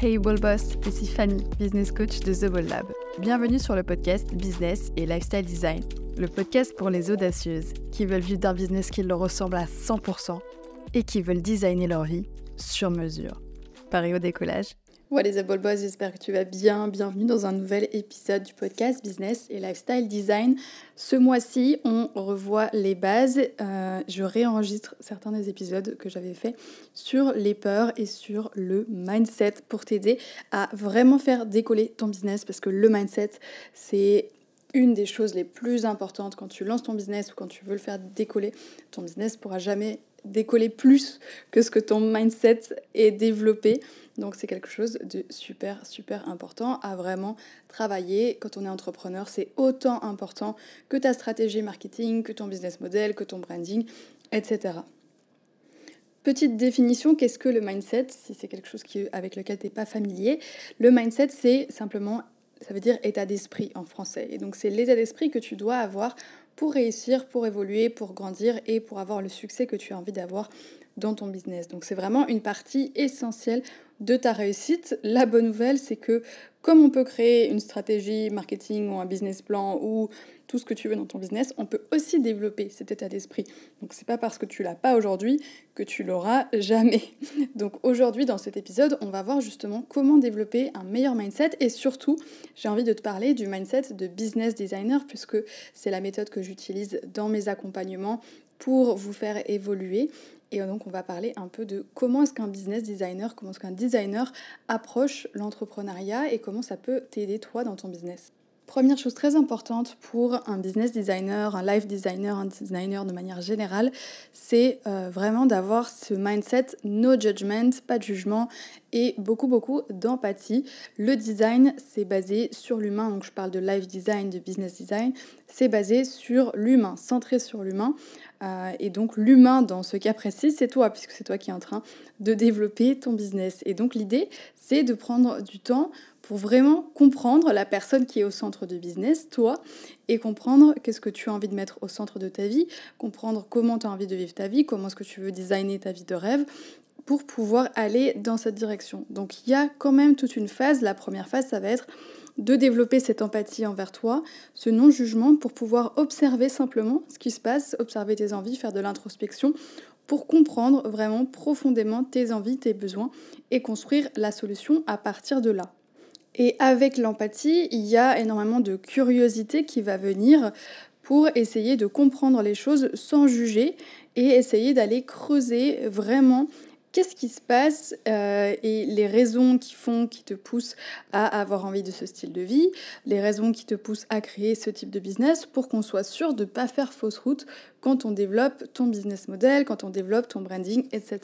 Hey Ball Boss, ici Fanny, business coach de The Ball Lab. Bienvenue sur le podcast Business et Lifestyle Design, le podcast pour les audacieuses qui veulent vivre d'un business qui leur ressemble à 100% et qui veulent designer leur vie sur mesure. Paris au décollage What is up, boss J'espère que tu vas bien. Bienvenue dans un nouvel épisode du podcast Business et Lifestyle Design. Ce mois-ci, on revoit les bases. Euh, je réenregistre certains des épisodes que j'avais fait sur les peurs et sur le mindset pour t'aider à vraiment faire décoller ton business parce que le mindset, c'est une des choses les plus importantes quand tu lances ton business ou quand tu veux le faire décoller. Ton business pourra jamais décoller plus que ce que ton mindset est développé. Donc c'est quelque chose de super, super important à vraiment travailler. Quand on est entrepreneur, c'est autant important que ta stratégie marketing, que ton business model, que ton branding, etc. Petite définition, qu'est-ce que le mindset? Si c'est quelque chose qui, avec lequel tu n'es pas familier, le mindset, c'est simplement, ça veut dire état d'esprit en français. Et donc c'est l'état d'esprit que tu dois avoir pour réussir, pour évoluer, pour grandir et pour avoir le succès que tu as envie d'avoir dans ton business. Donc c'est vraiment une partie essentielle de ta réussite. La bonne nouvelle, c'est que comme on peut créer une stratégie marketing ou un business plan ou tout ce que tu veux dans ton business, on peut aussi développer cet état d'esprit. Donc c'est pas parce que tu l'as pas aujourd'hui que tu l'auras jamais. Donc aujourd'hui dans cet épisode, on va voir justement comment développer un meilleur mindset et surtout, j'ai envie de te parler du mindset de business designer puisque c'est la méthode que j'utilise dans mes accompagnements pour vous faire évoluer. Et donc on va parler un peu de comment est-ce qu'un business designer, comment est-ce qu'un designer approche l'entrepreneuriat et comment ça peut t'aider toi dans ton business. Première chose très importante pour un business designer, un life designer, un designer de manière générale, c'est euh, vraiment d'avoir ce mindset no judgment, pas de jugement et beaucoup beaucoup d'empathie. Le design, c'est basé sur l'humain, donc je parle de life design, de business design, c'est basé sur l'humain, centré sur l'humain. Euh, et donc l'humain dans ce cas précis, c'est toi, puisque c'est toi qui es en train de développer ton business. Et donc l'idée, c'est de prendre du temps pour vraiment comprendre la personne qui est au centre du business, toi, et comprendre qu'est-ce que tu as envie de mettre au centre de ta vie, comprendre comment tu as envie de vivre ta vie, comment est-ce que tu veux designer ta vie de rêve pour pouvoir aller dans cette direction. Donc il y a quand même toute une phase. La première phase, ça va être de développer cette empathie envers toi, ce non-jugement pour pouvoir observer simplement ce qui se passe, observer tes envies, faire de l'introspection pour comprendre vraiment profondément tes envies, tes besoins et construire la solution à partir de là. Et avec l'empathie, il y a énormément de curiosité qui va venir pour essayer de comprendre les choses sans juger et essayer d'aller creuser vraiment qu'est-ce qui se passe euh, et les raisons qui font, qui te poussent à avoir envie de ce style de vie, les raisons qui te poussent à créer ce type de business pour qu'on soit sûr de ne pas faire fausse route quand on développe ton business model, quand on développe ton branding, etc.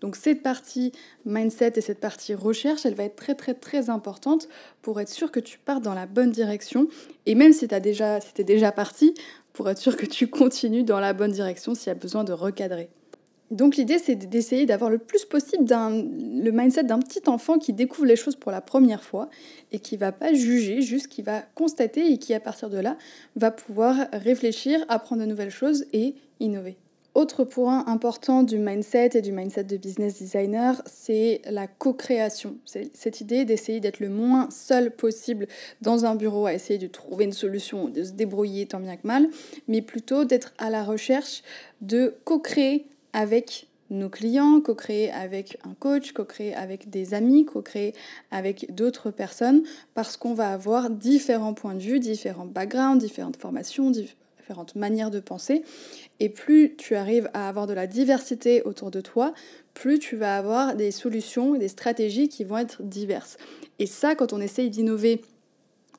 Donc cette partie mindset et cette partie recherche, elle va être très très très importante pour être sûr que tu pars dans la bonne direction et même si tu déjà, es déjà parti, pour être sûr que tu continues dans la bonne direction s'il y a besoin de recadrer. Donc l'idée, c'est d'essayer d'avoir le plus possible le mindset d'un petit enfant qui découvre les choses pour la première fois et qui va pas juger, juste qui va constater et qui à partir de là va pouvoir réfléchir, apprendre de nouvelles choses et innover. Autre point important du mindset et du mindset de business designer, c'est la co-création. C'est cette idée d'essayer d'être le moins seul possible dans un bureau à essayer de trouver une solution, de se débrouiller tant bien que mal, mais plutôt d'être à la recherche de co-créer avec nos clients, co-créer avec un coach, co-créer avec des amis, co-créer avec d'autres personnes, parce qu'on va avoir différents points de vue, différents backgrounds, différentes formations, différentes manières de penser. Et plus tu arrives à avoir de la diversité autour de toi, plus tu vas avoir des solutions des stratégies qui vont être diverses. Et ça, quand on essaye d'innover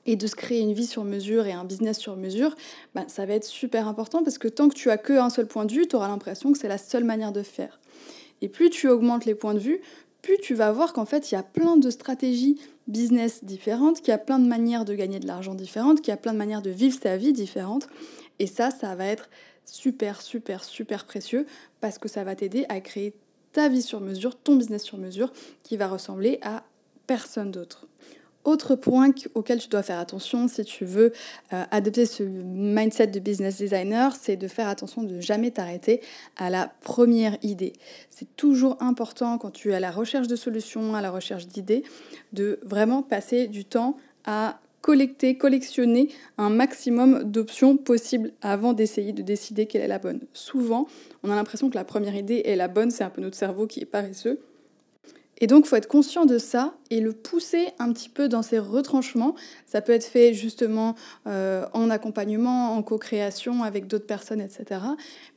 et de se créer une vie sur mesure et un business sur mesure, bah, ça va être super important parce que tant que tu as qu'un seul point de vue, tu auras l'impression que c'est la seule manière de faire. Et plus tu augmentes les points de vue, plus tu vas voir qu'en fait, il y a plein de stratégies business différentes, qu'il y a plein de manières de gagner de l'argent différentes, qu'il y a plein de manières de vivre sa vie différentes. Et ça, ça va être super, super, super précieux parce que ça va t'aider à créer ta vie sur mesure, ton business sur mesure, qui va ressembler à personne d'autre. Autre point auquel tu dois faire attention si tu veux euh, adopter ce mindset de business designer, c'est de faire attention de jamais t'arrêter à la première idée. C'est toujours important quand tu es à la recherche de solutions, à la recherche d'idées, de vraiment passer du temps à collecter, collectionner un maximum d'options possibles avant d'essayer de décider quelle est la bonne. Souvent, on a l'impression que la première idée est la bonne, c'est un peu notre cerveau qui est paresseux. Et donc, faut être conscient de ça et le pousser un petit peu dans ses retranchements. Ça peut être fait justement euh, en accompagnement, en co-création avec d'autres personnes, etc.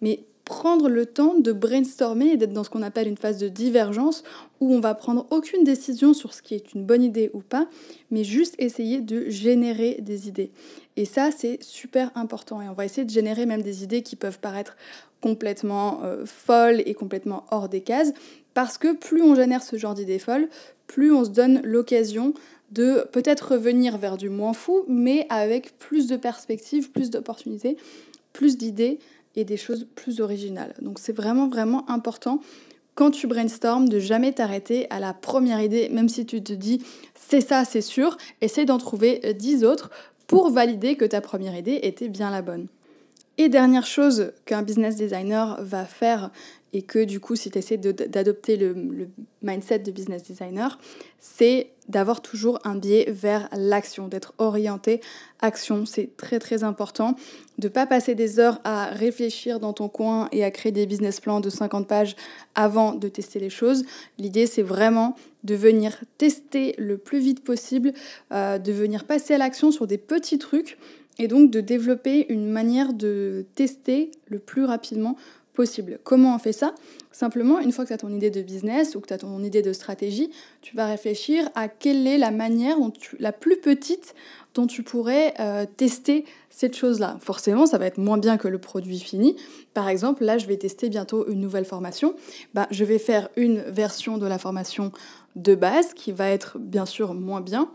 Mais prendre le temps de brainstormer et d'être dans ce qu'on appelle une phase de divergence où on va prendre aucune décision sur ce qui est une bonne idée ou pas, mais juste essayer de générer des idées. Et ça, c'est super important. Et on va essayer de générer même des idées qui peuvent paraître complètement euh, folles et complètement hors des cases, parce que plus on génère ce genre d'idées folles, plus on se donne l'occasion de peut-être revenir vers du moins fou, mais avec plus de perspectives, plus d'opportunités, plus d'idées et des choses plus originales. Donc c'est vraiment vraiment important quand tu brainstormes de jamais t'arrêter à la première idée, même si tu te dis c'est ça, c'est sûr, essaye d'en trouver 10 autres pour valider que ta première idée était bien la bonne. Et dernière chose qu'un business designer va faire et que du coup si tu essaies d'adopter le, mindset de business designer, c'est d'avoir toujours un biais vers l'action, d'être orienté action. C'est très très important de ne pas passer des heures à réfléchir dans ton coin et à créer des business plans de 50 pages avant de tester les choses. L'idée c'est vraiment de venir tester le plus vite possible, euh, de venir passer à l'action sur des petits trucs et donc de développer une manière de tester le plus rapidement possible. Comment on fait ça? Simplement, une fois que tu as ton idée de business ou que tu as ton idée de stratégie, tu vas réfléchir à quelle est la manière dont la plus petite dont tu pourrais euh, tester cette chose-là. Forcément, ça va être moins bien que le produit fini. Par exemple, là, je vais tester bientôt une nouvelle formation. Bah, je vais faire une version de la formation de base qui va être bien sûr moins bien,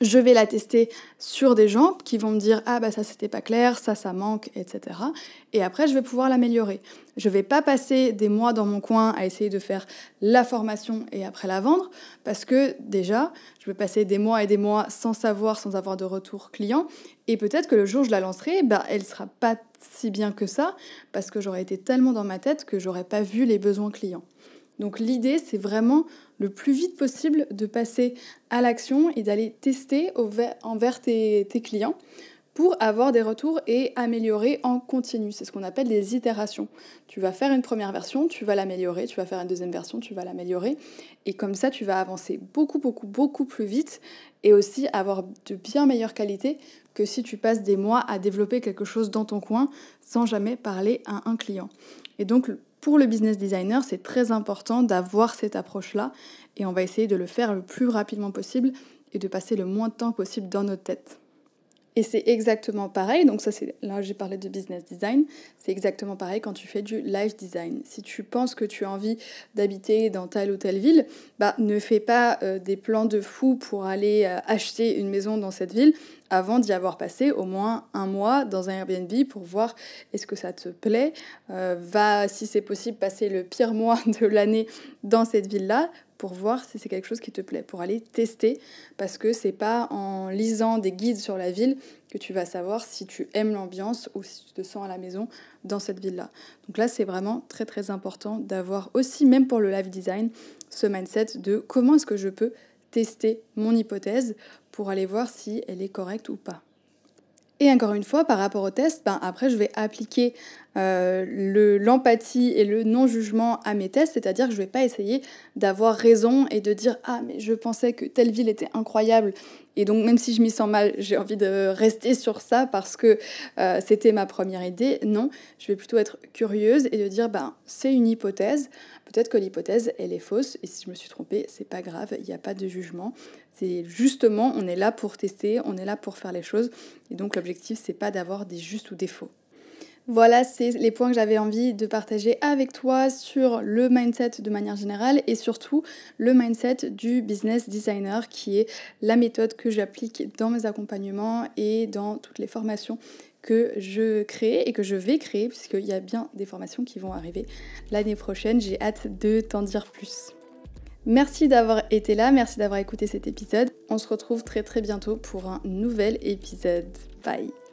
je vais la tester sur des gens qui vont me dire ah bah ça c'était pas clair, ça ça manque, etc. Et après je vais pouvoir l'améliorer. Je vais pas passer des mois dans mon coin à essayer de faire la formation et après la vendre parce que déjà je vais passer des mois et des mois sans savoir, sans avoir de retour client et peut-être que le jour où je la lancerai, bah elle sera pas si bien que ça parce que j'aurais été tellement dans ma tête que j'aurais pas vu les besoins clients. Donc l'idée, c'est vraiment le plus vite possible de passer à l'action et d'aller tester envers tes, clients pour avoir des retours et améliorer en continu. C'est ce qu'on appelle des itérations. Tu vas faire une première version, tu vas l'améliorer, tu vas faire une deuxième version, tu vas l'améliorer. Et comme ça, tu vas avancer beaucoup, beaucoup, beaucoup plus vite et aussi avoir de bien meilleure qualité que si tu passes des mois à développer quelque chose dans ton coin sans jamais parler à un client. Et donc, pour le business designer, c'est très important d'avoir cette approche-là et on va essayer de le faire le plus rapidement possible et de passer le moins de temps possible dans notre tête. Et c'est exactement pareil, donc ça c'est là j'ai parlé de business design, c'est exactement pareil quand tu fais du life design. Si tu penses que tu as envie d'habiter dans telle ou telle ville, bah ne fais pas euh, des plans de fou pour aller euh, acheter une maison dans cette ville avant d'y avoir passé au moins un mois dans un Airbnb pour voir est-ce que ça te plaît. Euh, va, si c'est possible, passer le pire mois de l'année dans cette ville-là pour voir si c'est quelque chose qui te plaît, pour aller tester, parce que c'est pas en lisant des guides sur la ville que tu vas savoir si tu aimes l'ambiance ou si tu te sens à la maison dans cette ville-là. Donc là, c'est vraiment très très important d'avoir aussi, même pour le live design, ce mindset de comment est-ce que je peux tester mon hypothèse pour aller voir si elle est correcte ou pas. Et encore une fois, par rapport au test, ben après je vais appliquer euh, l'empathie et le non-jugement à mes tests, c'est-à-dire que je ne vais pas essayer d'avoir raison et de dire Ah, mais je pensais que telle ville était incroyable. Et donc, même si je m'y sens mal, j'ai envie de rester sur ça parce que euh, c'était ma première idée. Non, je vais plutôt être curieuse et de dire ben, C'est une hypothèse. Peut-être que l'hypothèse, elle est fausse. Et si je me suis trompée, c'est pas grave, il n'y a pas de jugement. C'est justement, on est là pour tester, on est là pour faire les choses. Et donc, l'objectif, c'est pas d'avoir des justes ou des faux. Voilà, c'est les points que j'avais envie de partager avec toi sur le mindset de manière générale et surtout le mindset du business designer qui est la méthode que j'applique dans mes accompagnements et dans toutes les formations que je crée et que je vais créer puisqu'il y a bien des formations qui vont arriver l'année prochaine. J'ai hâte de t'en dire plus. Merci d'avoir été là, merci d'avoir écouté cet épisode. On se retrouve très très bientôt pour un nouvel épisode. Bye